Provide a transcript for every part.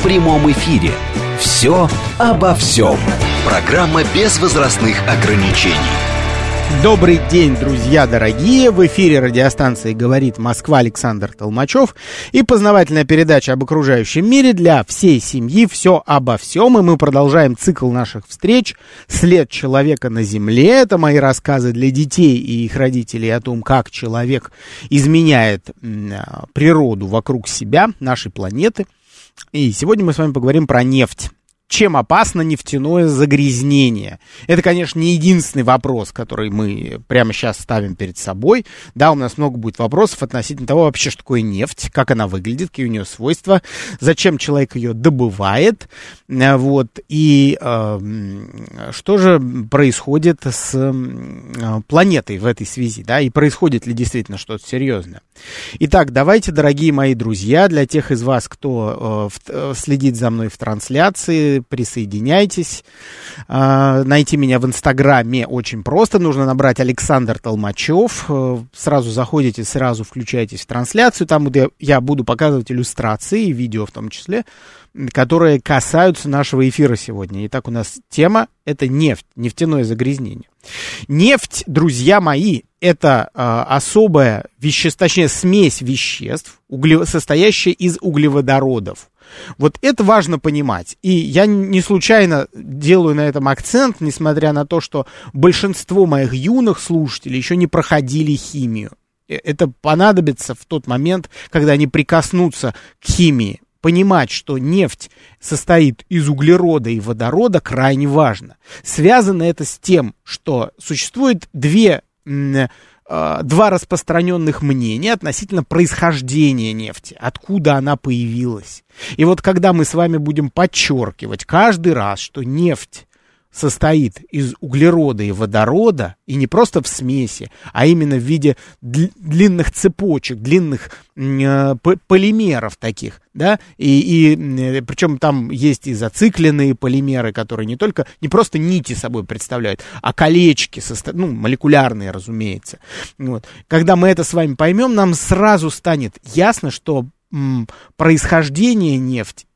в прямом эфире. «Все обо всем». Программа без возрастных ограничений. Добрый день, друзья дорогие! В эфире радиостанции «Говорит Москва» Александр Толмачев и познавательная передача об окружающем мире для всей семьи «Все обо всем». И мы продолжаем цикл наших встреч «След человека на Земле». Это мои рассказы для детей и их родителей о том, как человек изменяет природу вокруг себя, нашей планеты. И сегодня мы с вами поговорим про нефть чем опасно нефтяное загрязнение? Это, конечно, не единственный вопрос, который мы прямо сейчас ставим перед собой. Да, у нас много будет вопросов относительно того вообще, что такое нефть, как она выглядит, какие у нее свойства, зачем человек ее добывает, э, вот, и э, что же происходит с э, планетой в этой связи, да, и происходит ли действительно что-то серьезное. Итак, давайте, дорогие мои друзья, для тех из вас, кто э, в, следит за мной в трансляции, присоединяйтесь. А, найти меня в Инстаграме очень просто. Нужно набрать Александр Толмачев. Э, сразу заходите, сразу включайтесь в трансляцию. Там я буду показывать иллюстрации, видео в том числе, которые касаются нашего эфира сегодня. Итак, у нас тема – это нефть, нефтяное загрязнение. Нефть, друзья мои, это э, особая вещество, точнее, смесь веществ, угле, состоящая из углеводородов. Вот это важно понимать. И я не случайно делаю на этом акцент, несмотря на то, что большинство моих юных слушателей еще не проходили химию. Э, это понадобится в тот момент, когда они прикоснутся к химии. Понимать, что нефть состоит из углерода и водорода, крайне важно. Связано это с тем, что существует две два распространенных мнения относительно происхождения нефти, откуда она появилась. И вот когда мы с вами будем подчеркивать каждый раз, что нефть состоит из углерода и водорода, и не просто в смеси, а именно в виде длинных цепочек, длинных э, полимеров таких, да, и, и э, причем там есть и зацикленные полимеры, которые не только, не просто нити собой представляют, а колечки, ну, молекулярные, разумеется. Вот. Когда мы это с вами поймем, нам сразу станет ясно, что м, происхождение нефти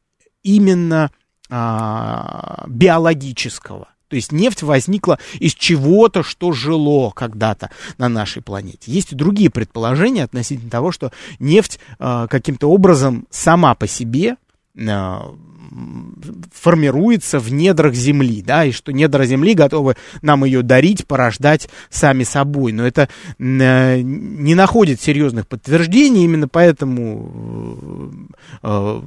именно а, биологического. То есть нефть возникла из чего-то, что жило когда-то на нашей планете. Есть и другие предположения относительно того, что нефть э, каким-то образом сама по себе э, формируется в недрах Земли, да, и что недра Земли готовы нам ее дарить, порождать сами собой. Но это э, не находит серьезных подтверждений, именно поэтому э,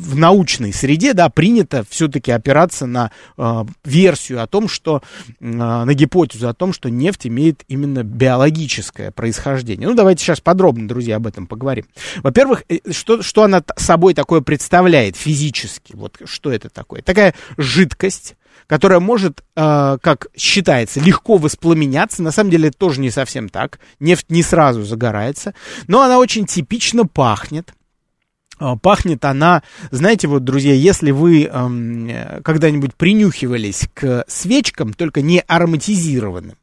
в научной среде, да, принято все-таки опираться на э, версию о том, что, э, на гипотезу о том, что нефть имеет именно биологическое происхождение. Ну, давайте сейчас подробно, друзья, об этом поговорим. Во-первых, э, что, что она собой такое представляет физически? Вот что это такое? Такая жидкость, которая может, э, как считается, легко воспламеняться. На самом деле это тоже не совсем так. Нефть не сразу загорается, но она очень типично пахнет. А, пахнет она, знаете, вот, друзья, если вы эм, когда-нибудь принюхивались к свечкам, только не ароматизированным,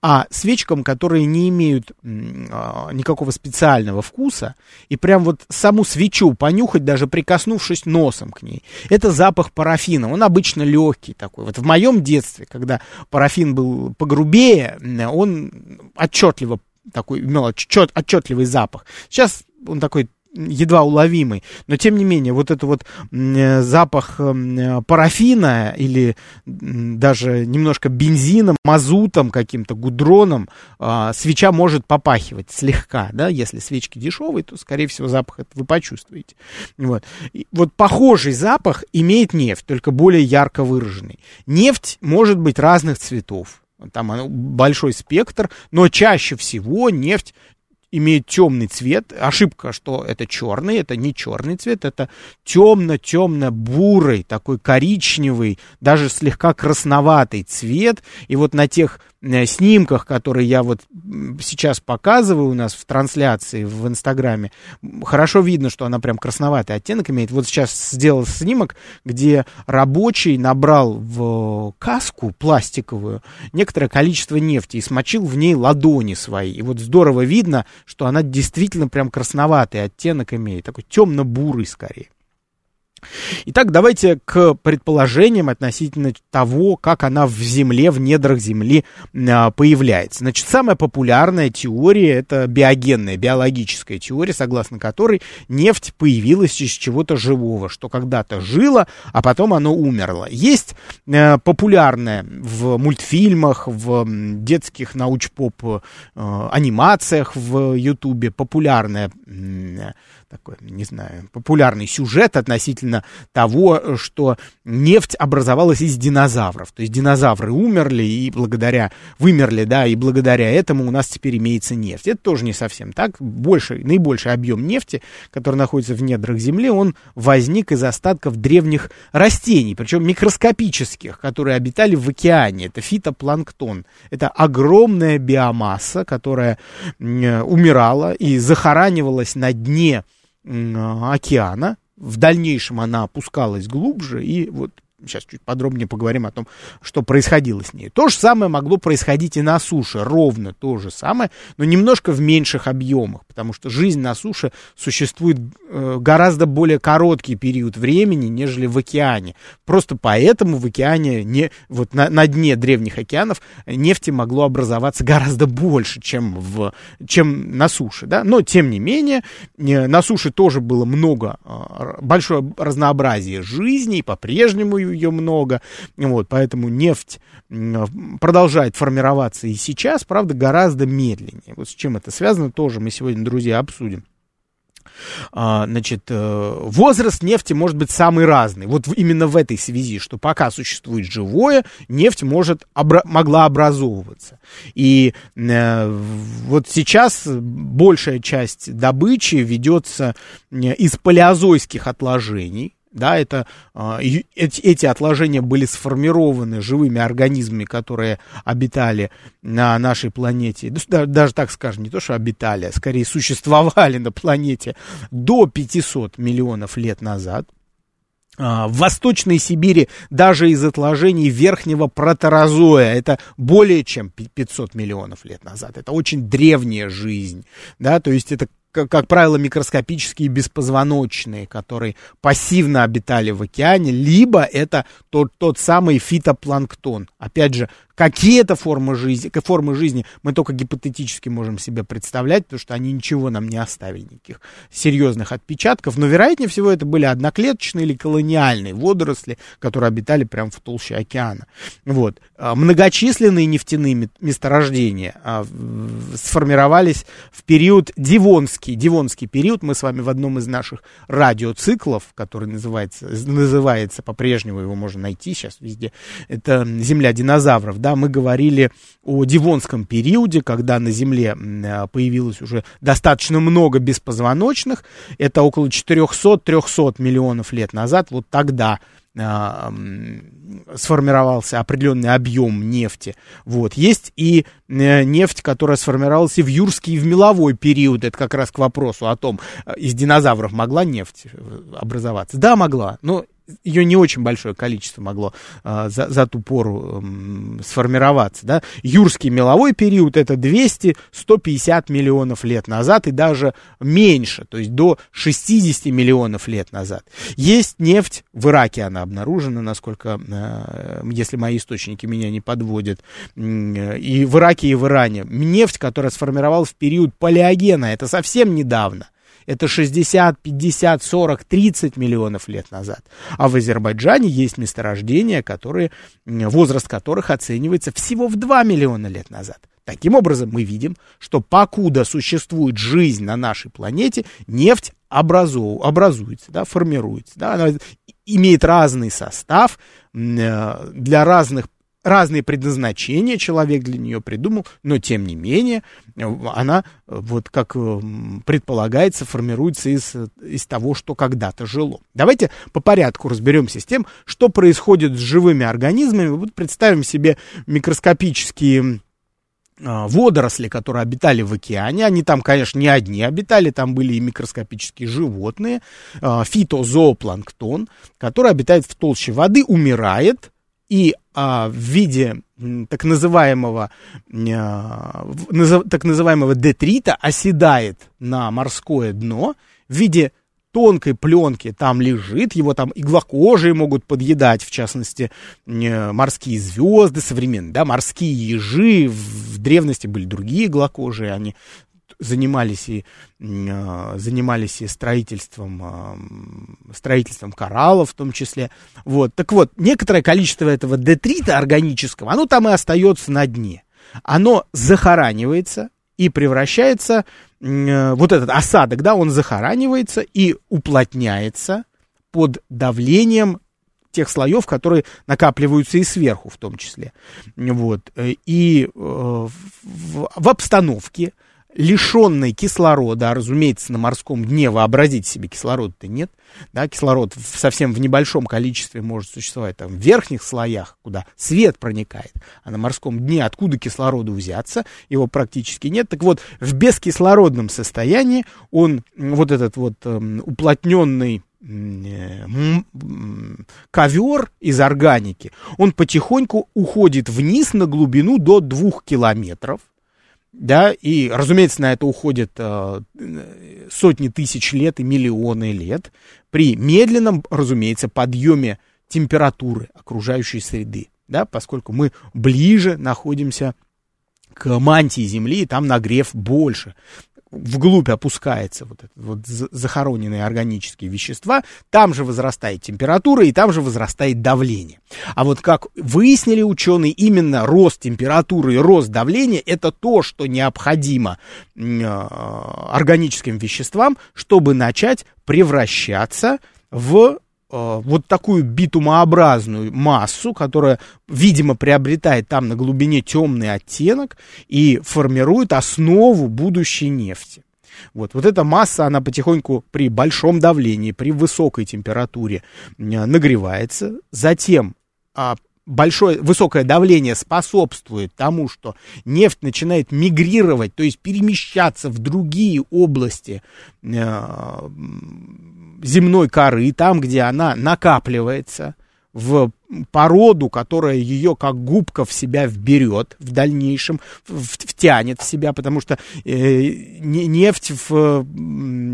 а свечкам, которые не имеют э, никакого специального вкуса, и прям вот саму свечу понюхать, даже прикоснувшись носом к ней, это запах парафина. Он обычно легкий такой. Вот в моем детстве, когда парафин был погрубее, он отчетливо такой имел отчетливый запах. Сейчас он такой едва уловимый, но тем не менее вот это вот э, запах э, парафина или даже немножко бензином, мазутом каким-то, гудроном а, свеча может попахивать слегка, да, если свечки дешевые, то, скорее всего, запах это вы почувствуете. Вот. И вот похожий запах имеет нефть, только более ярко выраженный. Нефть может быть разных цветов, там большой спектр, но чаще всего нефть имеют темный цвет. Ошибка, что это черный, это не черный цвет, это темно-темно-бурый, такой коричневый, даже слегка красноватый цвет. И вот на тех снимках, которые я вот сейчас показываю у нас в трансляции в Инстаграме, хорошо видно, что она прям красноватый оттенок имеет. Вот сейчас сделал снимок, где рабочий набрал в каску пластиковую некоторое количество нефти и смочил в ней ладони свои. И вот здорово видно, что она действительно прям красноватый оттенок имеет, такой темно-бурый скорее. Итак, давайте к предположениям относительно того, как она в Земле, в недрах Земли а, появляется. Значит, самая популярная теория – это биогенная, биологическая теория, согласно которой нефть появилась из чего-то живого, что когда-то жило, а потом оно умерло. Есть э, популярная в мультфильмах, в детских науч-поп э, анимациях в Ютубе популярная такой, не знаю, популярный сюжет относительно того, что нефть образовалась из динозавров. То есть динозавры умерли и благодаря, вымерли, да, и благодаря этому у нас теперь имеется нефть. Это тоже не совсем так. Больший, наибольший объем нефти, который находится в недрах Земли, он возник из остатков древних растений, причем микроскопических, которые обитали в океане. Это фитопланктон. Это огромная биомасса, которая умирала и захоранивалась на дне океана. В дальнейшем она опускалась глубже, и вот сейчас чуть подробнее поговорим о том, что происходило с ней. То же самое могло происходить и на суше, ровно то же самое, но немножко в меньших объемах, потому что жизнь на суше существует э, гораздо более короткий период времени, нежели в океане. Просто поэтому в океане, не, вот на, на дне древних океанов нефти могло образоваться гораздо больше, чем, в, чем на суше. Да? Но, тем не менее, э, на суше тоже было много, э, большое разнообразие жизни, и по-прежнему ее много, вот, поэтому нефть продолжает формироваться и сейчас, правда, гораздо медленнее. Вот с чем это связано, тоже мы сегодня, друзья, обсудим. А, значит, э, возраст нефти может быть самый разный. Вот именно в этой связи, что пока существует живое, нефть может, обра- могла образовываться. И э, вот сейчас большая часть добычи ведется э, из палеозойских отложений, да, это, э, эти, эти отложения были сформированы живыми организмами, которые обитали на нашей планете, даже так скажем, не то, что обитали, а скорее существовали на планете до 500 миллионов лет назад. В Восточной Сибири даже из отложений верхнего протерозоя, это более чем 500 миллионов лет назад, это очень древняя жизнь, да, то есть это как, правило, микроскопические беспозвоночные, которые пассивно обитали в океане, либо это тот, тот самый фитопланктон. Опять же, Какие-то формы жизни, формы жизни мы только гипотетически можем себе представлять, потому что они ничего нам не оставили, никаких серьезных отпечатков. Но, вероятнее всего, это были одноклеточные или колониальные водоросли, которые обитали прямо в толще океана. Вот. А, многочисленные нефтяные месторождения а, сформировались в период Дивонский. Дивонский период мы с вами в одном из наших радиоциклов, который называется, называется по-прежнему, его можно найти сейчас везде, это «Земля динозавров», да, мы говорили о Дивонском периоде, когда на Земле а, появилось уже достаточно много беспозвоночных, это около 400-300 миллионов лет назад, вот тогда а, сформировался определенный объем нефти. Вот. Есть и э, нефть, которая сформировалась и в юрский, и в меловой период. Это как раз к вопросу о том, э, из динозавров могла нефть э, образоваться. Да, могла, но ее не очень большое количество могло а, за, за ту пору м, сформироваться. Да? Юрский меловой период это 200-150 миллионов лет назад и даже меньше, то есть до 60 миллионов лет назад. Есть нефть, в Ираке она обнаружена, насколько, э, если мои источники меня не подводят, и в Ираке, и в Иране. Нефть, которая сформировалась в период палеогена, это совсем недавно это 60, 50, 40, 30 миллионов лет назад. А в Азербайджане есть месторождения, которые, возраст которых оценивается всего в 2 миллиона лет назад. Таким образом, мы видим, что покуда существует жизнь на нашей планете, нефть образу, образуется, да, формируется. Да, она имеет разный состав, э, для разных разные предназначения человек для нее придумал, но тем не менее она, вот как предполагается, формируется из, из того, что когда-то жило. Давайте по порядку разберемся с тем, что происходит с живыми организмами. Вот представим себе микроскопические водоросли, которые обитали в океане. Они там, конечно, не одни обитали, там были и микроскопические животные, фитозоопланктон, который обитает в толще воды, умирает, и а, в виде так называемого, так называемого детрита оседает на морское дно в виде тонкой пленки. Там лежит, его там иглокожие могут подъедать, в частности, морские звезды современные, да, морские ежи, в древности были другие иглокожие, они занимались и, э, занимались и строительством, э, строительством кораллов в том числе. Вот. Так вот, некоторое количество этого детрита органического, оно там и остается на дне. Оно захоранивается и превращается Э, вот этот осадок, да, он захоранивается и уплотняется под давлением тех слоев, которые накапливаются и сверху в том числе. Вот. Э, и э, в, в обстановке, лишенной кислорода, а, разумеется, на морском дне вообразить себе кислорода-то нет, да, кислород в, совсем в небольшом количестве может существовать там в верхних слоях, куда свет проникает, а на морском дне откуда кислороду взяться, его практически нет. Так вот, в бескислородном состоянии он, вот этот вот э, уплотненный э, ковер из органики, он потихоньку уходит вниз на глубину до двух километров, да, и, разумеется, на это уходят э, сотни тысяч лет и миллионы лет при медленном, разумеется, подъеме температуры окружающей среды, да, поскольку мы ближе находимся к мантии Земли, и там нагрев больше вглубь опускается вот, это, вот захороненные органические вещества, там же возрастает температура и там же возрастает давление. А вот как выяснили ученые, именно рост температуры и рост давления это то, что необходимо э, органическим веществам, чтобы начать превращаться в вот такую битумообразную массу, которая, видимо, приобретает там на глубине темный оттенок и формирует основу будущей нефти. Вот, вот эта масса, она потихоньку при большом давлении, при высокой температуре э, нагревается, затем а, большое, высокое давление способствует тому, что нефть начинает мигрировать, то есть перемещаться в другие области э, земной коры, там, где она накапливается, в породу, которая ее как губка в себя вберет в дальнейшем, втянет в себя, потому что э, нефть в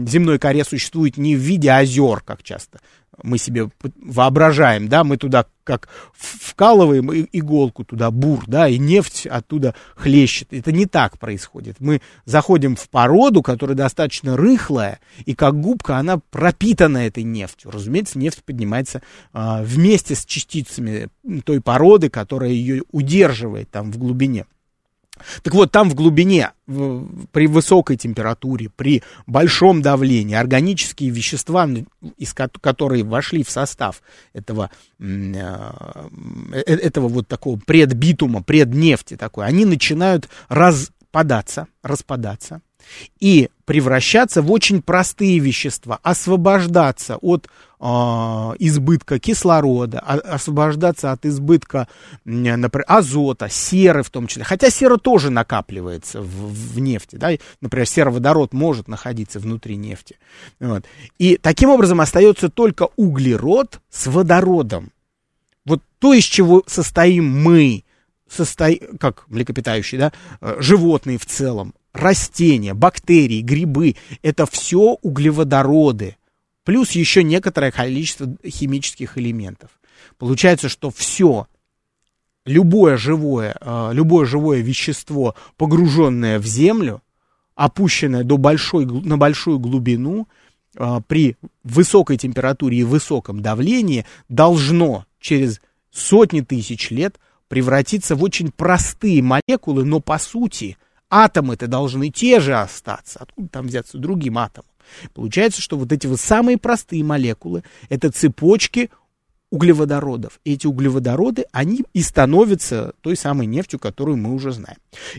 земной коре существует не в виде озер, как часто мы себе воображаем, да, мы туда как вкалываем иголку туда, бур, да, и нефть оттуда хлещет. Это не так происходит. Мы заходим в породу, которая достаточно рыхлая, и как губка она пропитана этой нефтью. Разумеется, нефть поднимается а, вместе с частицами той породы, которая ее удерживает там в глубине. Так вот, там в глубине, при высокой температуре, при большом давлении, органические вещества, из которые вошли в состав этого, э, э, этого вот такого предбитума, преднефти такой, они начинают распадаться, распадаться и превращаться в очень простые вещества, освобождаться от избытка кислорода, а, освобождаться от избытка, например, азота, серы в том числе. Хотя сера тоже накапливается в, в нефти. Да? Например, сероводород может находиться внутри нефти. Вот. И таким образом остается только углерод с водородом. Вот то, из чего состоим мы, состо... как млекопитающие, да, э, животные в целом, растения, бактерии, грибы – это все углеводороды, плюс еще некоторое количество химических элементов. Получается, что все, любое живое, э, любое живое вещество, погруженное в землю, опущенное до большой, на большую глубину, э, при высокой температуре и высоком давлении, должно через сотни тысяч лет превратиться в очень простые молекулы, но по сути – атомы-то должны те же остаться. Откуда там взяться другим атомом? Получается, что вот эти вот самые простые молекулы, это цепочки углеводородов. И эти углеводороды, они и становятся той самой нефтью, которую мы уже знаем.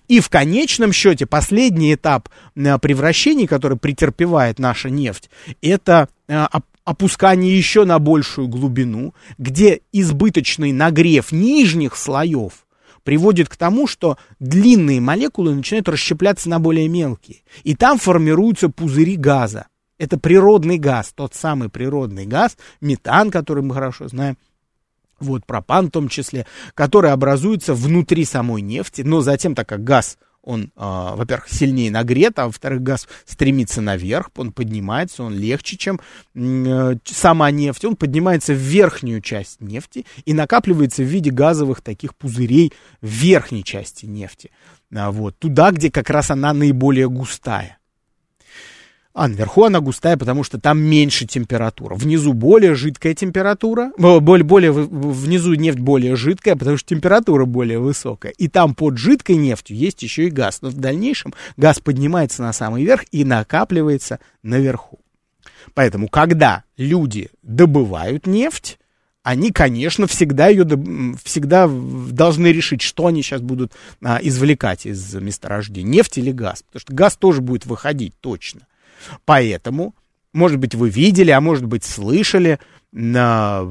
И в конечном счете последний этап превращения, который претерпевает наша нефть, это э, опускание еще на большую глубину, где избыточный нагрев нижних слоев приводит к тому, что длинные молекулы начинают расщепляться на более мелкие. И там формируются пузыри газа. Это природный газ, тот самый природный газ, метан, который мы хорошо знаем, вот пропан в том числе, который образуется внутри самой нефти, но затем, так как газ, он, э, во-первых, сильнее нагрет, а во-вторых, газ стремится наверх, он поднимается, он легче, чем э, сама нефть, он поднимается в верхнюю часть нефти и накапливается в виде газовых таких пузырей в верхней части нефти, а, вот, туда, где как раз она наиболее густая. А наверху она густая, потому что там меньше температура. Внизу более жидкая температура, более, более, внизу нефть более жидкая, потому что температура более высокая. И там под жидкой нефтью есть еще и газ. Но в дальнейшем газ поднимается на самый верх и накапливается наверху. Поэтому, когда люди добывают нефть, они, конечно, всегда ее всегда должны решить, что они сейчас будут а, извлекать из месторождения, нефть или газ. Потому что газ тоже будет выходить точно. Поэтому, может быть, вы видели, а может быть, слышали, на,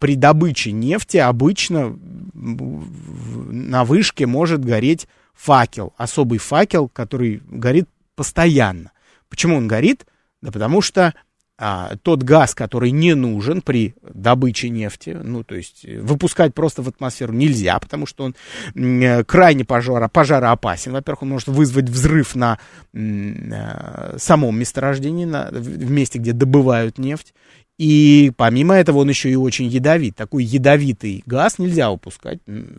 при добыче нефти обычно на вышке может гореть факел, особый факел, который горит постоянно. Почему он горит? Да потому что а, тот газ, который не нужен при добыче нефти, ну, то есть э, выпускать просто в атмосферу нельзя, потому что он э, крайне пожара, пожароопасен. Во-первых, он может вызвать взрыв на э, самом месторождении, на, в месте, где добывают нефть. И помимо этого он еще и очень ядовит. Такой ядовитый газ нельзя выпускать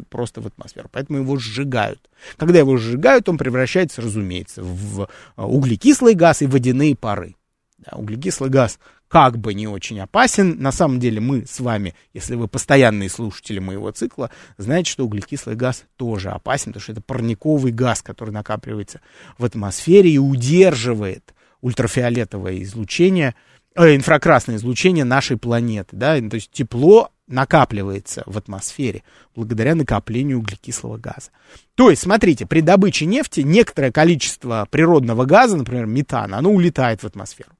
просто в атмосферу, поэтому его сжигают. Когда его сжигают, он превращается, разумеется, в углекислый газ и водяные пары. Углекислый газ как бы не очень опасен. На самом деле мы с вами, если вы постоянные слушатели моего цикла, знаете, что углекислый газ тоже опасен, потому что это парниковый газ, который накапливается в атмосфере и удерживает ультрафиолетовое излучение, э, инфракрасное излучение нашей планеты. Да? То есть тепло накапливается в атмосфере благодаря накоплению углекислого газа. То есть, смотрите, при добыче нефти некоторое количество природного газа, например, метана, оно улетает в атмосферу.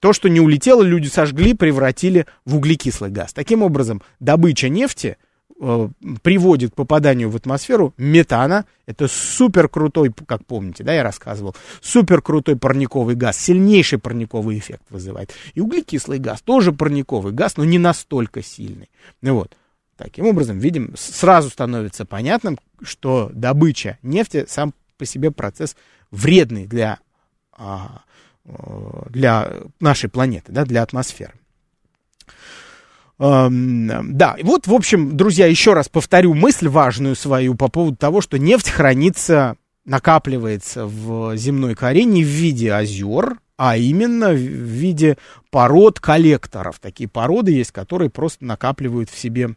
То, что не улетело, люди сожгли, превратили в углекислый газ. Таким образом, добыча нефти э, приводит к попаданию в атмосферу метана. Это супер крутой, как помните, да, я рассказывал, супер крутой парниковый газ, сильнейший парниковый эффект вызывает. И углекислый газ тоже парниковый газ, но не настолько сильный. Ну вот. Таким образом, видим, сразу становится понятным, что добыча нефти сам по себе процесс вредный для а, для нашей планеты, да, для атмосферы. Эм, да, вот, в общем, друзья, еще раз повторю мысль важную свою по поводу того, что нефть хранится, накапливается в земной коре не в виде озер, а именно в виде пород коллекторов. Такие породы есть, которые просто накапливают в себе,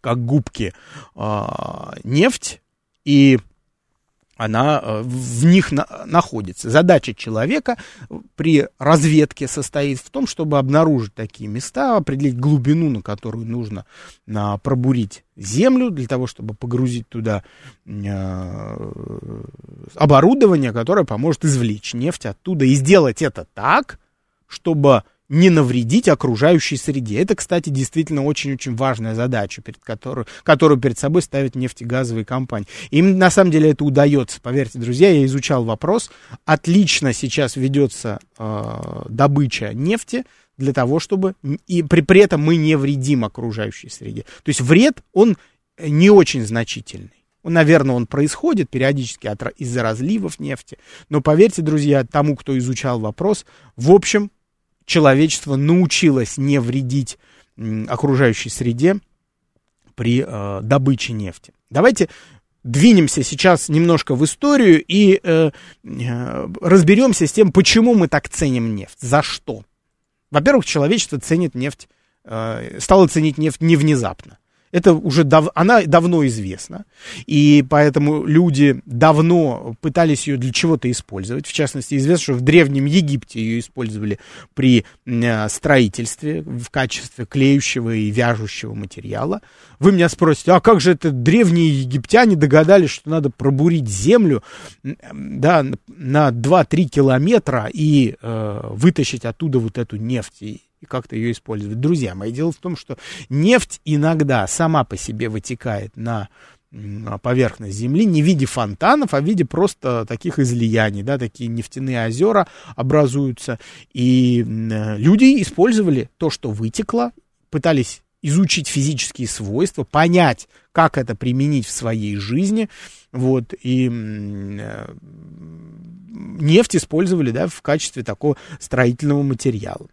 как губки, э, нефть и она э, в них на, находится. Задача человека при разведке состоит в том, чтобы обнаружить такие места, определить глубину, на которую нужно а, пробурить землю, для того, чтобы погрузить туда а, оборудование, которое поможет извлечь нефть оттуда и сделать это так, чтобы не навредить окружающей среде. Это, кстати, действительно очень-очень важная задача, перед которой, которую перед собой ставят нефтегазовые компании. Им на самом деле это удается. Поверьте, друзья, я изучал вопрос. Отлично сейчас ведется э, добыча нефти для того, чтобы и при, при этом мы не вредим окружающей среде. То есть вред, он не очень значительный. Наверное, он происходит периодически из-за разливов нефти. Но поверьте, друзья, тому, кто изучал вопрос, в общем, человечество научилось не вредить окружающей среде при э, добыче нефти. Давайте двинемся сейчас немножко в историю и э, э, разберемся с тем, почему мы так ценим нефть, за что. Во-первых, человечество ценит нефть, э, стало ценить нефть не внезапно. Это уже дав, она давно известна, и поэтому люди давно пытались ее для чего-то использовать. В частности, известно, что в Древнем Египте ее использовали при э, строительстве в качестве клеющего и вяжущего материала. Вы меня спросите, а как же это древние египтяне догадались, что надо пробурить землю да, на 2-3 километра и э, вытащить оттуда вот эту нефть? И как-то ее использовать. Друзья мои, дело в том, что нефть иногда сама по себе вытекает на поверхность Земли не в виде фонтанов, а в виде просто таких излияний, да, такие нефтяные озера образуются, и люди использовали то, что вытекло, пытались изучить физические свойства, понять, как это применить в своей жизни, вот, и э, нефть использовали, да, в качестве такого строительного материала.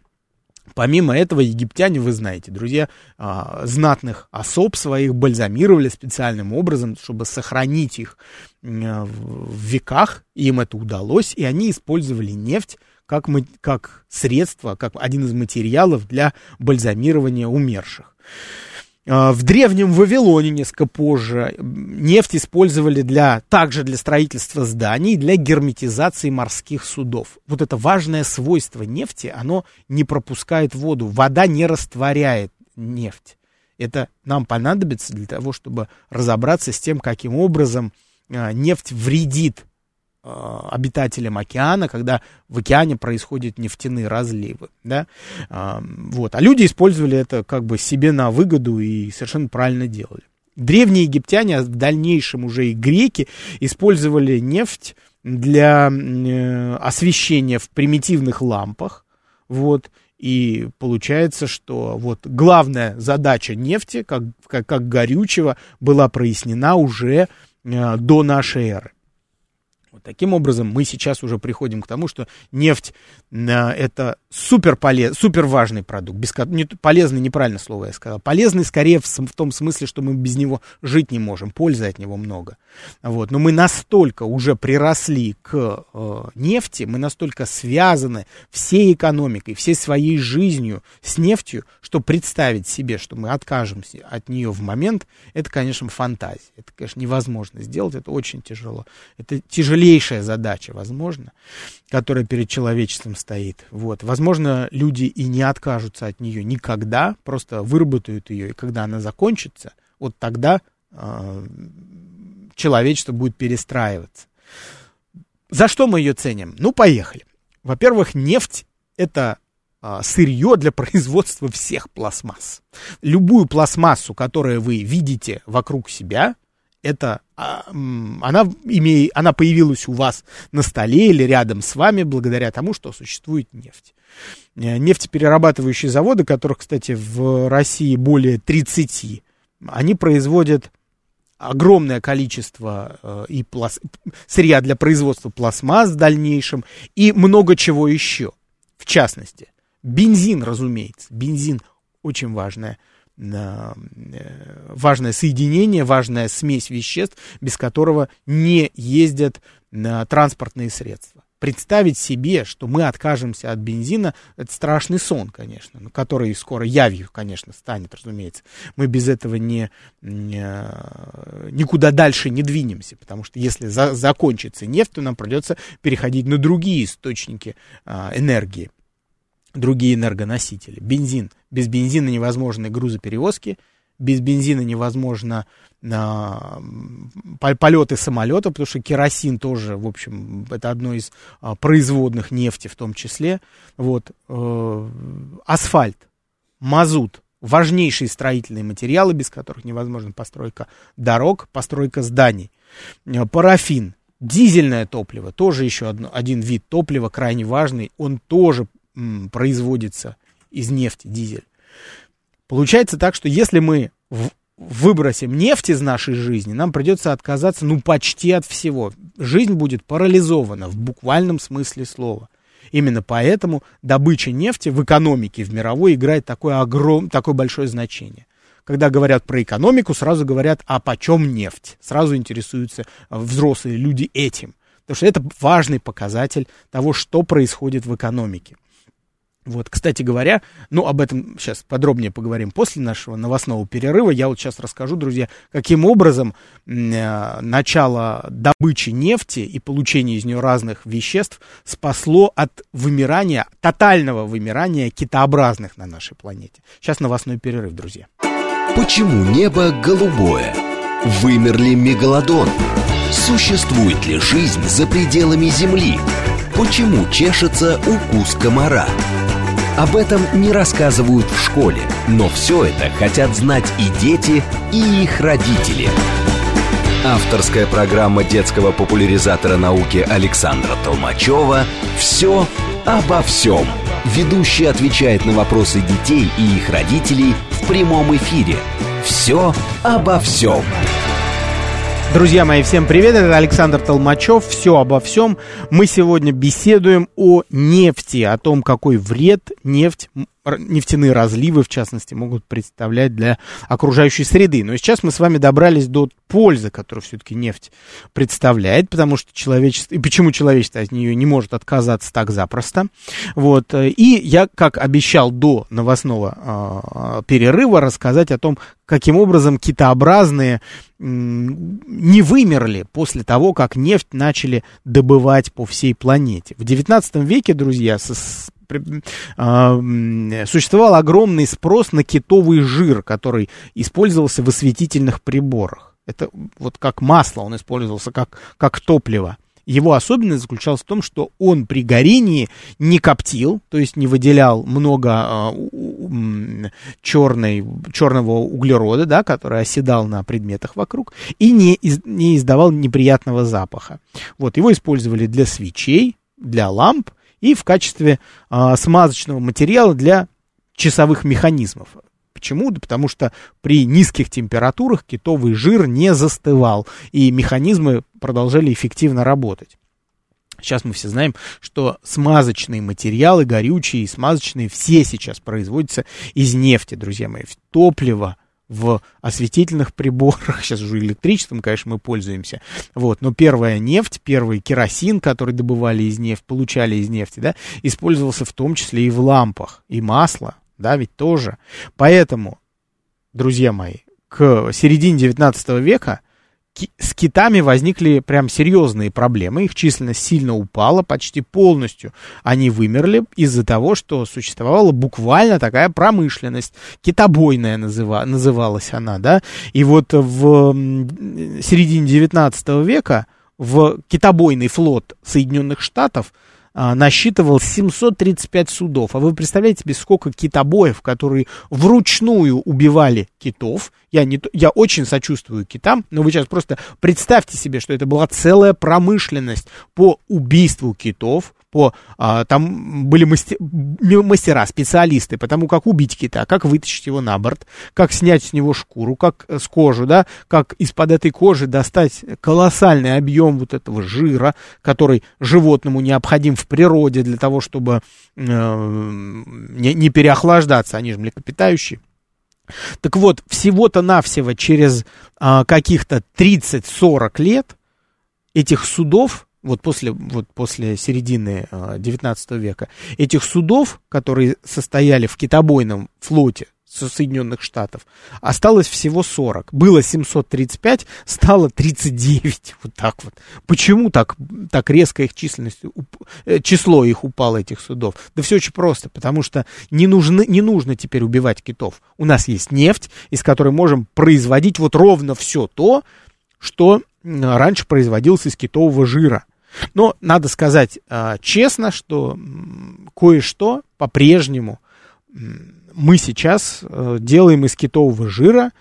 Помимо этого, египтяне, вы знаете, друзья, а, знатных особ своих бальзамировали специальным образом, чтобы сохранить их в веках. Им это удалось, и они использовали нефть как, как средство, как один из материалов для бальзамирования умерших. А, в древнем Вавилоне несколько позже нефть использовали для, также для строительства зданий, для герметизации морских судов. Вот это важное свойство нефти, оно не пропускает воду. Вода не растворяет нефть. Это нам понадобится для того, чтобы разобраться с тем, каким образом а, нефть вредит обитателям океана, когда в океане происходят нефтяные разливы, да, а, вот, а люди использовали это как бы себе на выгоду и совершенно правильно делали. Древние египтяне, а в дальнейшем уже и греки использовали нефть для э, освещения в примитивных лампах, вот, и получается, что вот главная задача нефти, как, как, как горючего, была прояснена уже э, до нашей эры. Таким образом мы сейчас уже приходим к тому, что нефть э, это супер, полез, супер важный продукт. Без, не, полезный неправильно слово я сказал. Полезный скорее в, в том смысле, что мы без него жить не можем. Пользы от него много. Вот. Но мы настолько уже приросли к э, нефти, мы настолько связаны всей экономикой, всей своей жизнью с нефтью, что представить себе, что мы откажемся от нее в момент, это, конечно, фантазия. Это, конечно, невозможно сделать, это очень тяжело. Это тяжелейшая задача, возможно, которая перед человечеством стоит. Вот. Возможно, люди и не откажутся от нее никогда, просто выработают ее, и когда она закончится, вот тогда э, человечество будет перестраиваться. За что мы ее ценим? Ну, поехали. Во-первых, нефть это а, сырье для производства всех пластмасс. Любую пластмассу, которую вы видите вокруг себя, это она, имеет, она появилась у вас на столе или рядом с вами благодаря тому, что существует нефть. Э, нефтеперерабатывающие заводы, которых, кстати, в России более 30, они производят огромное количество э, и пласт... сырья для производства пластмасс в дальнейшем и много чего еще. В частности, бензин, разумеется. Бензин очень важная важное соединение, важная смесь веществ, без которого не ездят э, транспортные средства. Представить себе, что мы откажемся от бензина, это страшный сон, конечно, который скоро явью, конечно, станет, разумеется. Мы без этого не, не, э, никуда дальше не двинемся, потому что если за, закончится нефть, то нам придется переходить на другие источники а, энергии другие энергоносители. Бензин. Без бензина невозможны грузоперевозки, без бензина невозможно а, полеты самолета, потому что керосин тоже, в общем, это одно из а, производных нефти в том числе. Вот, э, асфальт, мазут, важнейшие строительные материалы, без которых невозможна постройка дорог, постройка зданий. Э, парафин, дизельное топливо, тоже еще одно, один вид топлива, крайне важный, он тоже производится из нефти, дизель. Получается так, что если мы выбросим нефть из нашей жизни, нам придется отказаться, ну, почти от всего. Жизнь будет парализована в буквальном смысле слова. Именно поэтому добыча нефти в экономике, в мировой, играет такое, огром, такое большое значение. Когда говорят про экономику, сразу говорят, а почем нефть? Сразу интересуются взрослые люди этим. Потому что это важный показатель того, что происходит в экономике. Вот, кстати говоря, ну, об этом сейчас подробнее поговорим после нашего новостного перерыва. Я вот сейчас расскажу, друзья, каким образом э, начало добычи нефти и получения из нее разных веществ спасло от вымирания, тотального вымирания китообразных на нашей планете. Сейчас новостной перерыв, друзья. Почему небо голубое? Вымерли мегалодон? Существует ли жизнь за пределами Земли? Почему чешется укус комара? Об этом не рассказывают в школе, но все это хотят знать и дети, и их родители. Авторская программа детского популяризатора науки Александра Толмачева «Все обо всем». Ведущий отвечает на вопросы детей и их родителей в прямом эфире. «Все обо всем». Друзья мои, всем привет, это Александр Толмачев, все обо всем. Мы сегодня беседуем о нефти, о том, какой вред нефть нефтяные разливы, в частности, могут представлять для окружающей среды. Но сейчас мы с вами добрались до пользы, которую все-таки нефть представляет, потому что человечество, и почему человечество от нее не может отказаться так запросто. Вот. И я, как обещал до новостного э, перерыва, рассказать о том, каким образом китообразные не вымерли после того, как нефть начали добывать по всей планете. В 19 веке, друзья, существовал огромный спрос на китовый жир, который использовался в осветительных приборах. Это вот как масло, он использовался как, как топливо. Его особенность заключалась в том, что он при горении не коптил, то есть не выделял много э, черной, черного углерода, да, который оседал на предметах вокруг, и не, из, не издавал неприятного запаха. Вот, его использовали для свечей, для ламп и в качестве а, смазочного материала для часовых механизмов. Почему? Да потому что при низких температурах китовый жир не застывал, и механизмы продолжали эффективно работать. Сейчас мы все знаем, что смазочные материалы, горючие и смазочные, все сейчас производятся из нефти, друзья мои. Топливо, в осветительных приборах, сейчас уже электричеством, конечно, мы пользуемся, вот, но первая нефть, первый керосин, который добывали из нефти, получали из нефти, да, использовался в том числе и в лампах, и масло, да, ведь тоже. Поэтому, друзья мои, к середине 19 века с китами возникли прям серьезные проблемы. Их численность сильно упала, почти полностью они вымерли из-за того, что существовала буквально такая промышленность. Китобойная называ, называлась она, да. И вот в середине 19 века в китобойный флот Соединенных Штатов насчитывал 735 судов. А вы представляете себе, сколько китобоев, которые вручную убивали китов. Я, не, я очень сочувствую китам, но вы сейчас просто представьте себе, что это была целая промышленность по убийству китов, по, а, там были мастер, мастера, специалисты по тому, как убить кита, как вытащить его на борт, как снять с него шкуру, как с кожи, да, как из-под этой кожи достать колоссальный объем вот этого жира, который животному необходим в природе для того, чтобы э, не, не переохлаждаться, они же млекопитающие. Так вот, всего-то навсего через а, каких-то 30-40 лет этих судов вот после, вот после середины э, 19 века, этих судов, которые состояли в китобойном флоте Соединенных Штатов, осталось всего 40. Было 735, стало 39. Вот так вот. Почему так, так резко их численность, э, число их упало, этих судов? Да все очень просто, потому что не, нужны, не нужно теперь убивать китов. У нас есть нефть, из которой можем производить вот ровно все то, что раньше производилось из китового жира. Но надо сказать э, честно, что кое-что по-прежнему мы сейчас э, делаем из китового жира,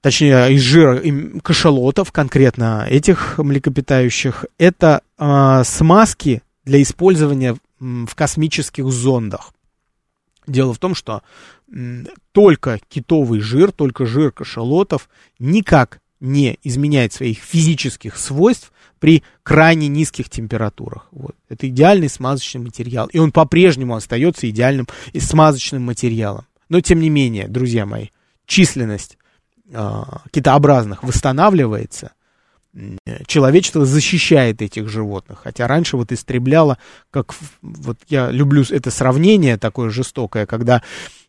точнее из жира кашалотов, конкретно этих млекопитающих, это э, смазки для использования в космических зондах. Дело в том, что только китовый жир, только жир кашалотов никак не изменяет своих физических свойств при крайне низких температурах. Вот. Это идеальный смазочный материал. И он по-прежнему остается идеальным смазочным материалом. Но тем не менее, друзья мои, численность э, китообразных восстанавливается. человечество защищает этих животных. Хотя раньше вот истребляло, как вот я люблю это сравнение такое жестокое, когда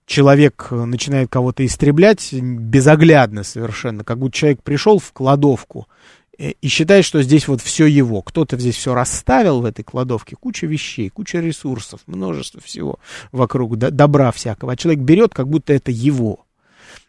человек начинает кого-то истреблять безоглядно совершенно, как будто человек пришел в кладовку э, и считает, что здесь вот все его. Кто-то здесь все расставил в этой кладовке, куча вещей, куча ресурсов, множество всего вокруг, добра всякого. А человек берет, как будто это его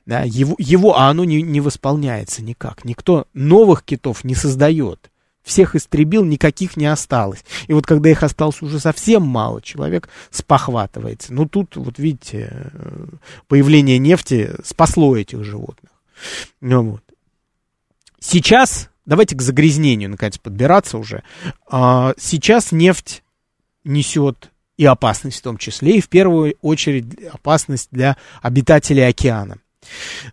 да, его, его, а оно не, не восполняется никак. Никто новых китов не создает. Всех истребил, никаких не осталось. И вот когда их осталось уже совсем мало, человек спохватывается. Ну тут, вот видите, э, появление нефти спасло этих животных. Ну, вот. Сейчас, давайте к загрязнению, наконец, подбираться уже. А, сейчас нефть несет и опасность в том числе, и в первую очередь опасность для обитателей океана.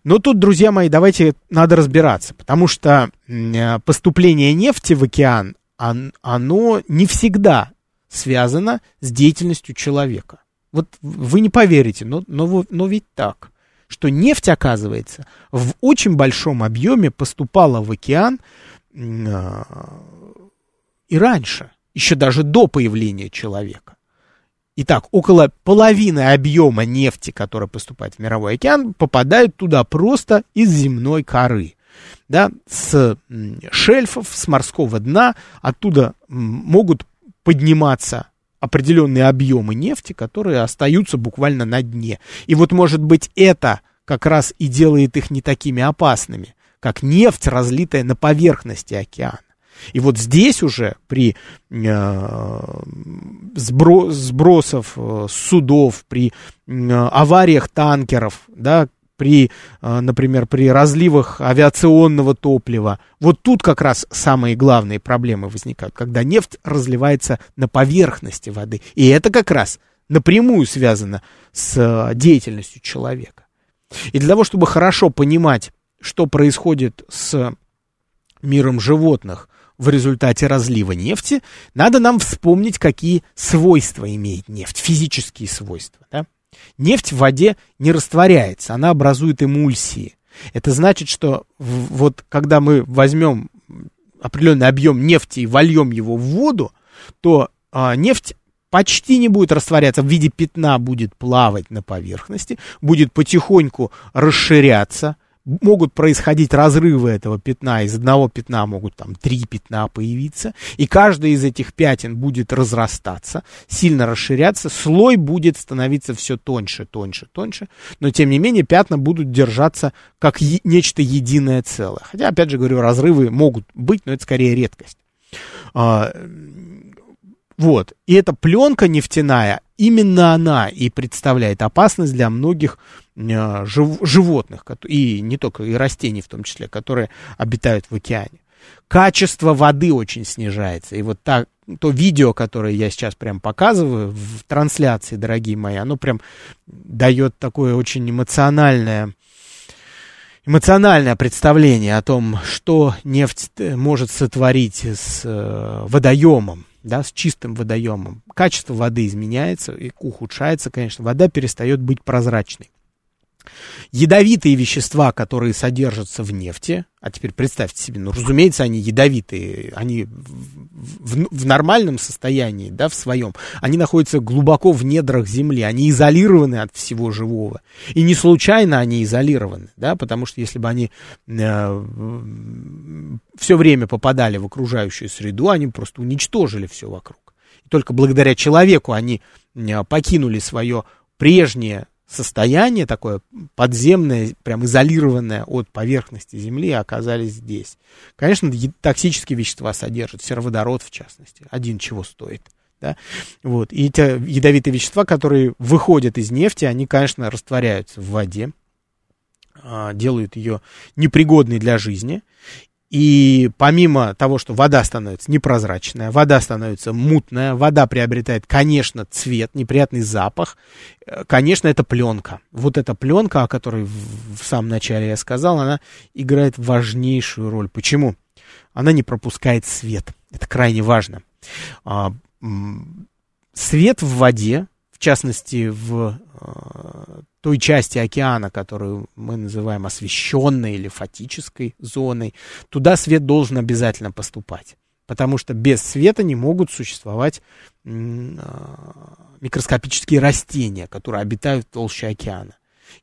Но тут, друзья мои, давайте надо разбираться, потому что э, поступление нефти в океан, оно не всегда связано с деятельностью человека. Вот вы не поверите, но, но, но ведь так, что нефть, оказывается, в очень большом объеме поступала в океан э, и раньше, еще даже до появления человека. Итак, около половины объема нефти, которая поступает в мировой океан, попадает туда просто из земной коры. Да, с шельфов, с морского дна, оттуда могут подниматься определенные объемы нефти, которые остаются буквально на дне. И вот, может быть, это как раз и делает их не такими опасными, как нефть, разлитая на поверхности океана. И вот здесь уже при э, сбро, сбросов э, судов, при э, авариях танкеров, да, при, э, например, при разливах авиационного топлива, вот тут как раз самые главные проблемы возникают, когда нефть разливается на поверхности воды. И это как раз напрямую связано с э, деятельностью человека. И для того, чтобы хорошо понимать, что происходит с миром животных, в результате разлива нефти, надо нам вспомнить, какие свойства имеет нефть, физические свойства. Да? Нефть в воде не растворяется, она образует эмульсии. Это значит, что вот когда мы возьмем определенный объем нефти и вольем его в воду, то а, нефть почти не будет растворяться, в виде пятна будет плавать на поверхности, будет потихоньку расширяться, могут происходить разрывы этого пятна, из одного пятна могут там три пятна появиться, и каждый из этих пятен будет разрастаться, сильно расширяться, слой будет становиться все тоньше, тоньше, тоньше, но тем не менее пятна будут держаться как е- нечто единое целое. Хотя, опять же говорю, разрывы могут быть, но это скорее редкость. А, вот. И эта пленка нефтяная, именно она и представляет опасность для многих жив, животных, и не только, и растений в том числе, которые обитают в океане. Качество воды очень снижается. И вот так, то видео, которое я сейчас прям показываю в трансляции, дорогие мои, оно прям дает такое очень эмоциональное эмоциональное представление о том, что нефть э, может сотворить с э, водоемом да, с чистым водоемом. Качество воды изменяется и ухудшается, конечно. Вода перестает быть прозрачной. Ядовитые вещества, которые содержатся в нефти, а теперь представьте себе, ну, разумеется, они ядовитые, они в, в, в нормальном состоянии, да, в своем, они находятся глубоко в недрах земли, они изолированы от всего живого. И не случайно они изолированы, да, потому что если бы они э, все время попадали в окружающую среду, они просто уничтожили все вокруг. И только благодаря человеку они э, покинули свое прежнее состояние такое подземное, прям изолированное от поверхности Земли, оказались здесь. Конечно, токсические вещества содержат, сероводород в частности, один чего стоит. Да? Вот. И эти ядовитые вещества, которые выходят из нефти, они, конечно, растворяются в воде, а, делают ее непригодной для жизни. И помимо того, что вода становится непрозрачная, вода становится мутная, вода приобретает, конечно, цвет, неприятный запах, э, конечно, это пленка. Вот эта пленка, о которой в, в самом начале я сказал, она играет важнейшую роль. Почему? Она не пропускает свет. Это крайне важно. А, свет в воде, в частности, в той части океана, которую мы называем освещенной или фатической зоной, туда свет должен обязательно поступать. Потому что без света не могут существовать микроскопические растения, которые обитают в толще океана.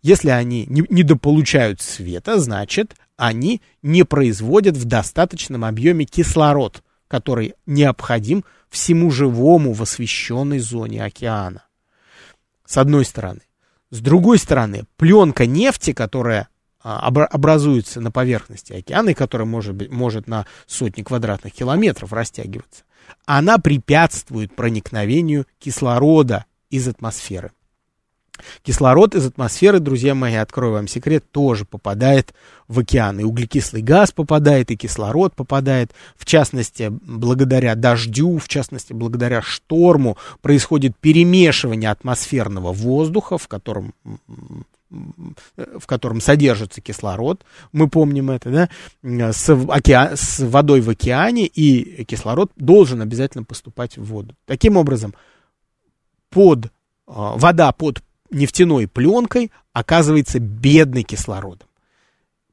Если они не, недополучают света, значит, они не производят в достаточном объеме кислород, который необходим всему живому в освещенной зоне океана. С одной стороны. С другой стороны, пленка нефти, которая а, образуется на поверхности океана и которая может, быть, может на сотни квадратных километров растягиваться, она препятствует проникновению кислорода из атмосферы. Кислород из атмосферы, друзья мои, открою вам секрет, тоже попадает в океан. И углекислый газ попадает, и кислород попадает. В частности, благодаря дождю, в частности, благодаря шторму происходит перемешивание атмосферного воздуха, в котором в котором содержится кислород, мы помним это, да, с, океан, с водой в океане, и кислород должен обязательно поступать в воду. Таким образом, под, а, вода под нефтяной пленкой оказывается бедной кислородом.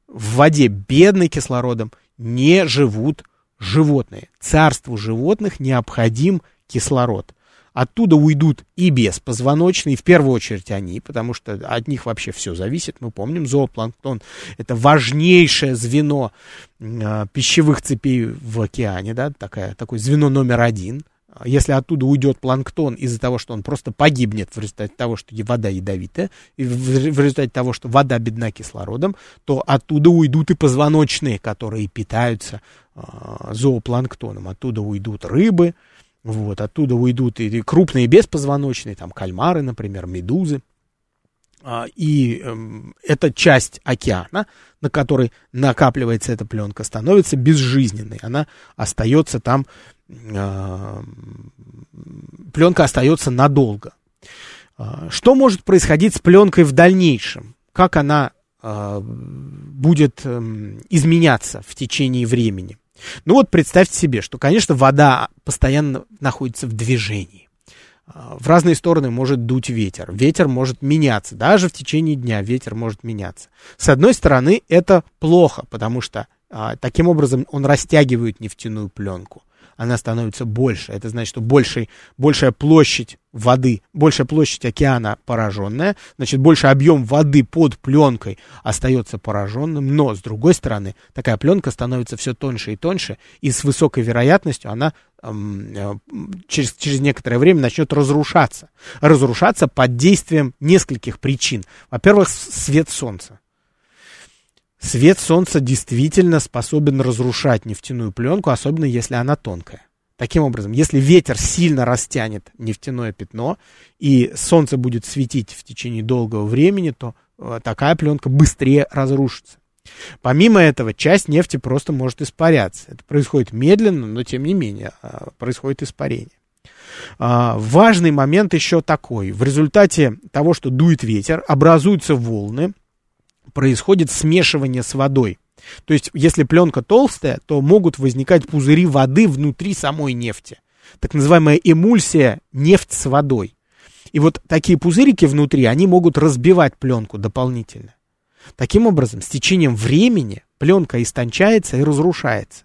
В воде бедной кислородом не живут животные. Царству животных необходим кислород. Оттуда уйдут и беспозвоночные, в первую очередь они, потому что от них вообще все зависит. Мы помним, зоопланктон — это важнейшее звено э, пищевых цепей в океане, да, такая, такое звено номер один — если оттуда уйдет планктон из-за того, что он просто погибнет в результате того, что вода ядовитая, и в результате того, что вода бедна кислородом, то оттуда уйдут и позвоночные, которые питаются э, зоопланктоном. Оттуда уйдут рыбы, вот, оттуда уйдут и крупные беспозвоночные, там кальмары, например, медузы. А, и эм, эта часть океана, на которой накапливается эта пленка, становится безжизненной. Она остается там, а, пленка остается надолго. А, что может происходить с пленкой в дальнейшем? Как она будет эм, изменяться в течение времени? Ну вот представьте себе, что, конечно, вода постоянно находится в движении. А, в разные стороны может дуть ветер. Ветер может меняться. Даже в течение дня ветер может меняться. С одной стороны, это плохо, потому что а, таким образом он растягивает нефтяную пленку она становится больше. Это значит, что больший, большая площадь воды, большая площадь океана пораженная, значит, больше объем воды под пленкой остается пораженным, но, с другой стороны, такая пленка становится все тоньше и тоньше, и с высокой вероятностью она через, через некоторое время начнет разрушаться. Разрушаться под действием нескольких причин. Во-первых, свет солнца. Свет солнца действительно способен разрушать нефтяную пленку, особенно если она тонкая. Таким образом, если ветер сильно растянет нефтяное пятно, и солнце будет светить в течение долгого времени, то э, такая пленка быстрее разрушится. Помимо этого, часть нефти просто может испаряться. Это происходит медленно, но тем не менее э, происходит испарение. А, важный момент еще такой. В результате того, что дует ветер, образуются волны, происходит смешивание с водой. То есть, если пленка толстая, то могут возникать пузыри воды внутри самой нефти. Так называемая эмульсия нефть с водой. И вот такие пузырики внутри, они могут разбивать пленку дополнительно. Таким образом, с течением времени пленка истончается и разрушается.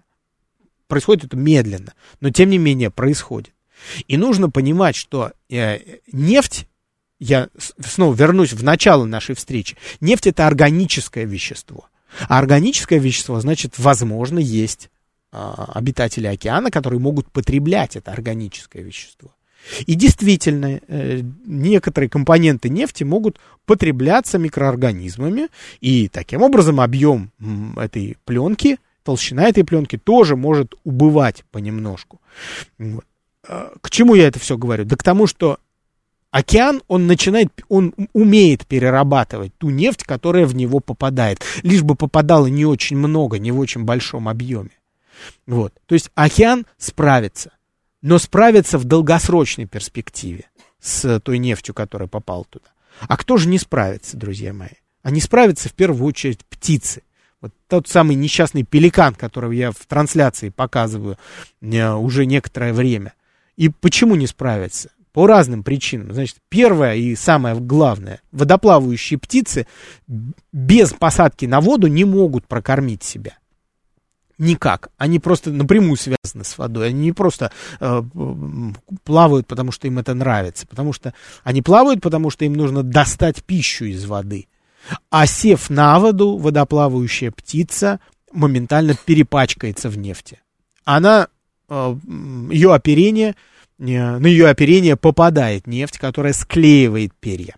Происходит это медленно, но тем не менее происходит. И нужно понимать, что э, нефть я снова вернусь в начало нашей встречи. Нефть это органическое вещество. А органическое вещество, значит, возможно, есть а, обитатели океана, которые могут потреблять это органическое вещество. И действительно, э, некоторые компоненты нефти могут потребляться микроорганизмами, и таким образом объем этой пленки, толщина этой пленки тоже может убывать понемножку. А, к чему я это все говорю? Да к тому, что Океан, он начинает, он умеет перерабатывать ту нефть, которая в него попадает. Лишь бы попадало не очень много, не в очень большом объеме. Вот. То есть океан справится, но справится в долгосрочной перспективе с той нефтью, которая попала туда. А кто же не справится, друзья мои? А не справятся в первую очередь птицы. Вот тот самый несчастный пеликан, которого я в трансляции показываю э, уже некоторое время. И почему не справится? По разным причинам. Значит, первое и самое главное, водоплавающие птицы без посадки на воду не могут прокормить себя. Никак. Они просто напрямую связаны с водой. Они не просто э, плавают, потому что им это нравится. Потому что они плавают, потому что им нужно достать пищу из воды. А сев на воду, водоплавающая птица моментально перепачкается в нефти. Она, э, ее оперение, э, на ее оперение попадает нефть, которая склеивает перья.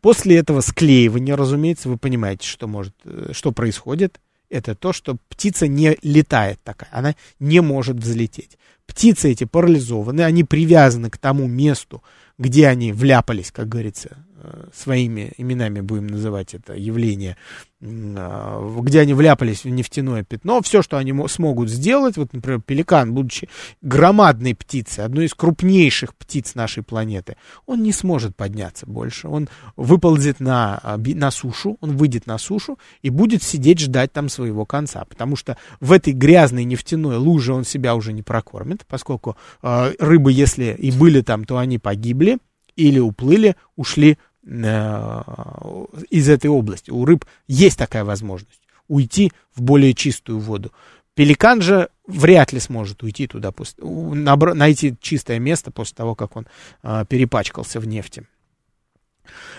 После этого склеивания, разумеется, вы понимаете, что, может, э, что происходит это то, что птица не летает такая, она не может взлететь. Птицы эти парализованы, они привязаны к тому месту, где они вляпались, как говорится, своими именами будем называть это явление, а, где они вляпались в нефтяное пятно, все, что они смогут сделать, вот, например, пеликан, будучи громадной птицей, одной из крупнейших птиц нашей планеты, он не сможет подняться больше, он выползет на, а, на сушу, он выйдет на сушу и будет сидеть ждать там своего конца, потому что в этой грязной нефтяной луже он себя уже не прокормит, поскольку э, рыбы, если и были там, то они погибли, или уплыли, ушли из этой области. У рыб есть такая возможность уйти в более чистую воду. Пеликан же вряд ли сможет уйти туда, найти чистое место после того, как он а, перепачкался в нефти.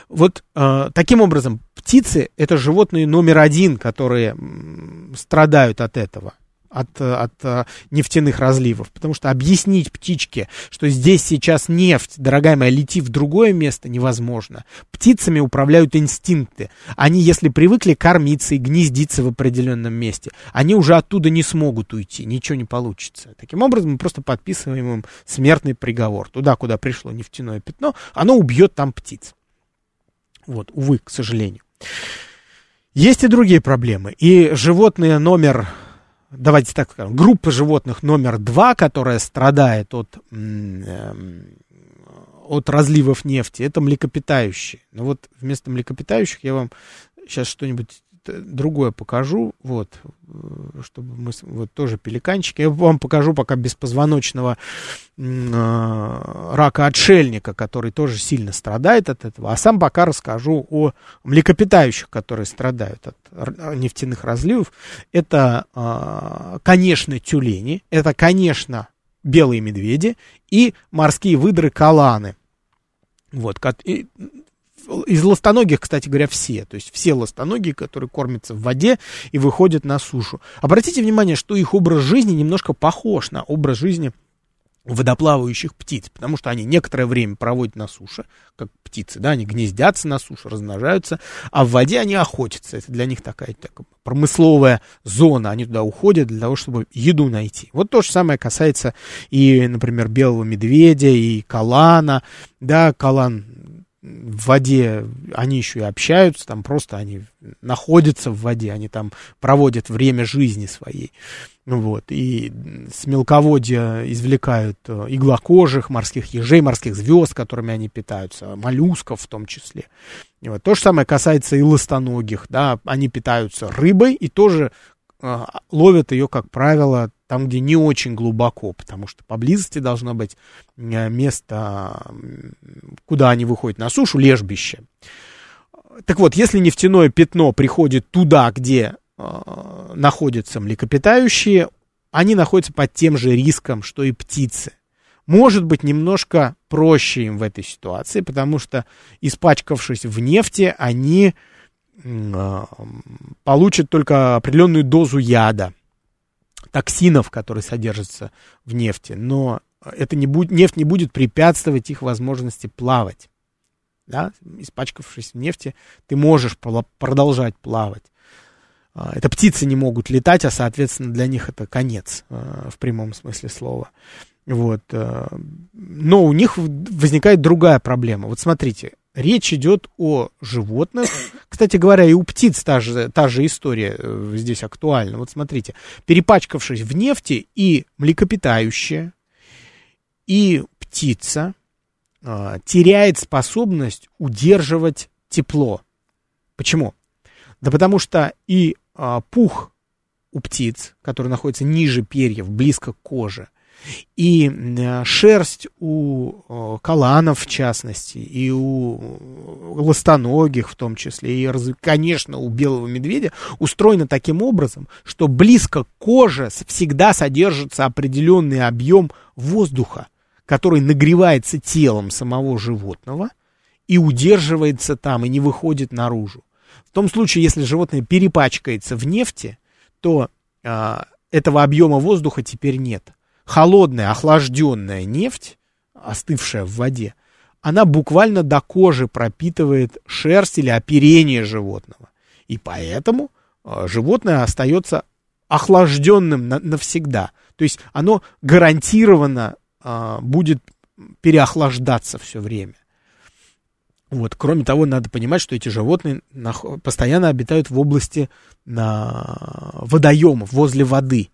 Вот а, таким образом, птицы это животные номер один, которые страдают от этого от, от э, нефтяных разливов. Потому что объяснить птичке, что здесь сейчас нефть, дорогая моя, лети в другое место, невозможно. Птицами управляют инстинкты. Они, если привыкли кормиться и гнездиться в определенном месте, они уже оттуда не смогут уйти, ничего не получится. Таким образом, мы просто подписываем им смертный приговор. Туда, куда пришло нефтяное пятно, оно убьет там птиц. Вот, увы, к сожалению. Есть и другие проблемы. И животные номер давайте так скажем, группа животных номер два, которая страдает от, эм, от разливов нефти, это млекопитающие. Но ну вот вместо млекопитающих я вам сейчас что-нибудь другое покажу, вот, э, чтобы мы, вот тоже пеликанчики. Я вам покажу пока беспозвоночного э, рака отшельника, который тоже сильно страдает от этого, а сам пока расскажу о млекопитающих, которые страдают от нефтяных разливов. Это, э, конечно, тюлени, это, конечно, белые медведи и морские выдры каланы. Вот, из ластоногих, кстати говоря, все. То есть все ластоногие, которые кормятся в воде и выходят на сушу. Обратите внимание, что их образ жизни немножко похож на образ жизни водоплавающих птиц, потому что они некоторое время проводят на суше, как птицы, да, они гнездятся на суше, размножаются, а в воде они охотятся. Это для них такая так, промысловая зона, они туда уходят для того, чтобы еду найти. Вот то же самое касается и, например, белого медведя, и калана, да, калан в воде они еще и общаются, там просто они находятся в воде, они там проводят время жизни своей. Вот, и с мелководья извлекают э, иглокожих, морских ежей, морских звезд, которыми они питаются, моллюсков в том числе. И вот то же самое касается и ластоногих, да, они питаются рыбой и тоже э, ловят ее, как правило, там, где не очень глубоко, потому что поблизости должно быть э, место, куда они выходят на сушу, лежбище. Так вот, если нефтяное пятно приходит туда, где э, находятся млекопитающие, они находятся под тем же риском, что и птицы. Может быть, немножко проще им в этой ситуации, потому что, испачкавшись в нефти, они э, получат только определенную дозу яда токсинов, которые содержатся в нефти, но это не будет, нефть не будет препятствовать их возможности плавать. Да? Испачкавшись в нефти, ты можешь продолжать плавать. А, это птицы не могут летать, а, соответственно, для них это конец а, в прямом смысле слова. Вот. Но у них возникает другая проблема. Вот смотрите, речь идет о животных. Кстати говоря, и у птиц та же, та же история э, здесь актуальна. Вот смотрите, перепачкавшись в нефти и млекопитающее, и птица э, теряет способность удерживать тепло. Почему? Да потому что и э, пух у птиц, который находится ниже перьев, близко к коже, И э, шерсть у каланов, в частности, и у ластоногих в том числе, и, конечно, у белого медведя устроена таким образом, что близко к коже всегда содержится определенный объем воздуха, который нагревается телом самого животного и удерживается там и не выходит наружу. В том случае, если животное перепачкается в нефти, то а, этого объема воздуха теперь нет. Холодная, охлажденная нефть, остывшая в воде, она буквально до кожи пропитывает шерсть или оперение животного. И поэтому а, животное остается охлажденным на, навсегда. То есть оно гарантированно а, будет переохлаждаться все время. Вот. Кроме того, надо понимать, что эти животные постоянно обитают в области на водоемов, возле воды.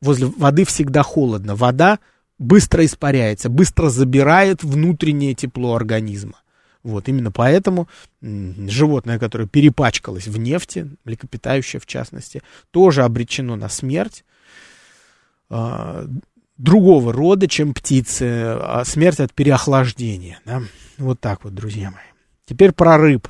Возле воды всегда холодно. Вода быстро испаряется, быстро забирает внутреннее тепло организма. Вот, именно поэтому животное, которое перепачкалось в нефти, млекопитающее в частности, тоже обречено на смерть а, другого рода, чем птицы, а смерть от переохлаждения. Да? Вот так вот, друзья мои. Теперь про рыб.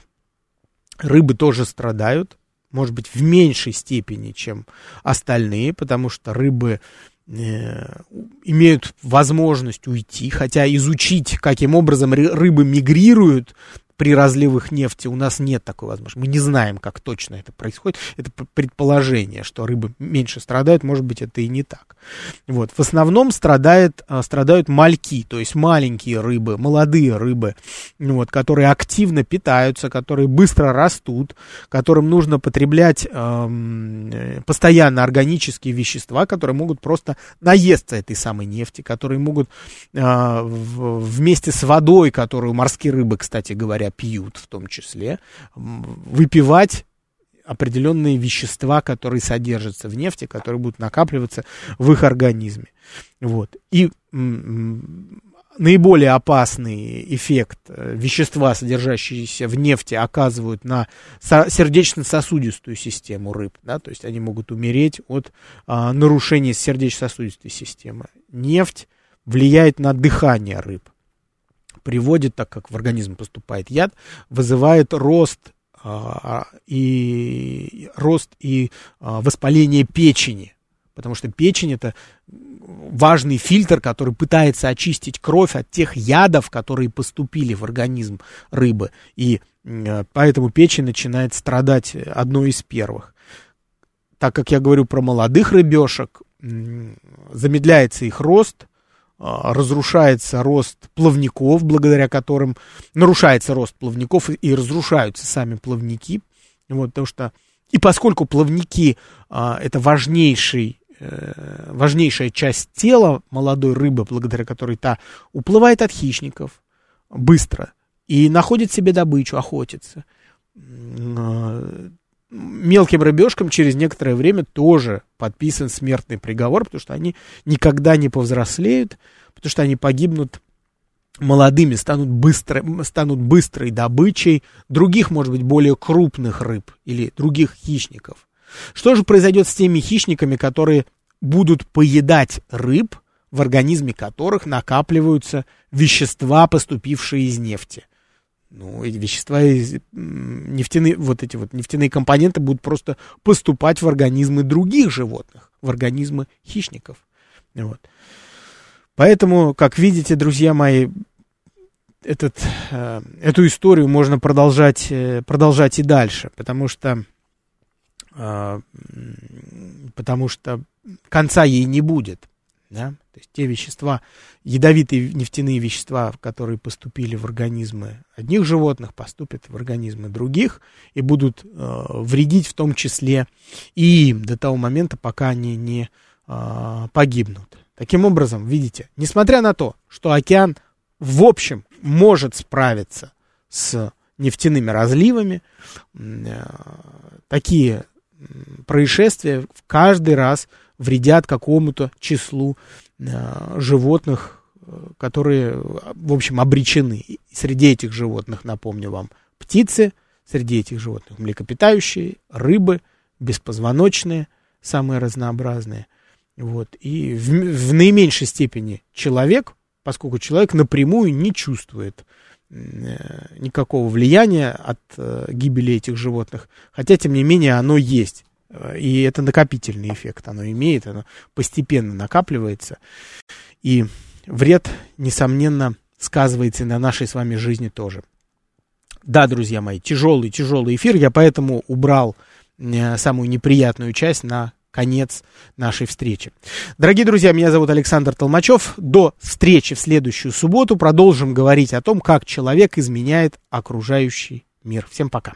Рыбы тоже страдают, может быть, в меньшей степени, чем остальные, потому что рыбы э, имеют возможность уйти, хотя изучить, каким образом рыбы мигрируют, при разливах нефти у нас нет такой возможности. Мы не знаем, как точно это происходит. Это предположение, что рыбы меньше страдают, может быть, это и не так. Вот. В основном страдает, а, страдают мальки, то есть маленькие рыбы, молодые рыбы, вот, которые активно питаются, которые быстро растут, которым нужно потреблять э, постоянно органические вещества, которые могут просто наесться этой самой нефти, которые могут э, в, вместе с водой, которую морские рыбы, кстати говоря, говоря, пьют в том числе, выпивать определенные вещества, которые содержатся в нефти, которые будут накапливаться в их организме. Вот. И наиболее опасный эффект э, вещества, содержащиеся в нефти, оказывают на сердечно-сосудистую систему рыб. Да? То есть они могут умереть от а, нарушения сердечно-сосудистой системы. Нефть влияет на дыхание рыб приводит, так как в организм поступает яд, вызывает рост а, и рост и а, воспаление печени. Потому что печень это важный фильтр, который пытается очистить кровь от тех ядов, которые поступили в организм рыбы. И поэтому печень начинает страдать одной из первых. Так как я говорю про молодых рыбешек, замедляется их рост, а, разрушается рост плавников, благодаря которым нарушается рост плавников и, разрушаются сами плавники. Вот, потому что, и поскольку плавники а, это важнейший, э, важнейшая часть тела молодой рыбы, благодаря которой та уплывает от хищников быстро и находит себе добычу, охотится. Мелким рыбешкам через некоторое время тоже подписан смертный приговор, потому что они никогда не повзрослеют, потому что они погибнут молодыми, станут, быстро, станут быстрой добычей других, может быть, более крупных рыб или других хищников. Что же произойдет с теми хищниками, которые будут поедать рыб, в организме которых накапливаются вещества, поступившие из нефти? Ну, эти вещества, нефтяные, вот эти вот нефтяные компоненты будут просто поступать в организмы других животных, в организмы хищников. Вот. Поэтому, как видите, друзья мои, этот, э, эту историю можно продолжать, э, продолжать и дальше, потому что, э, потому что конца ей не будет. Да? То есть те вещества, ядовитые нефтяные вещества, которые поступили в организмы одних животных, поступят в организмы других и будут э, вредить в том числе и им до того момента, пока они не э, погибнут. Таким образом, видите, несмотря на то, что океан в общем может справиться с нефтяными разливами, э, такие происшествия каждый раз вредят какому-то числу Э, животных, э, которые, в общем, обречены. Среди этих животных, напомню вам, птицы, среди этих животных млекопитающие, рыбы, беспозвоночные, самые разнообразные. Вот. И в, в наименьшей степени человек, поскольку человек напрямую не чувствует э, никакого влияния от гибели этих животных, хотя, тем не менее, оно есть. И это накопительный эффект оно имеет, оно постепенно накапливается. И вред, несомненно, сказывается на нашей с вами жизни тоже. Да, друзья мои, тяжелый, тяжелый эфир, я поэтому убрал э, самую неприятную часть на конец нашей встречи. Дорогие друзья, меня зовут Александр Толмачев. До встречи в следующую субботу продолжим говорить о том, как человек изменяет окружающий мир. Всем пока.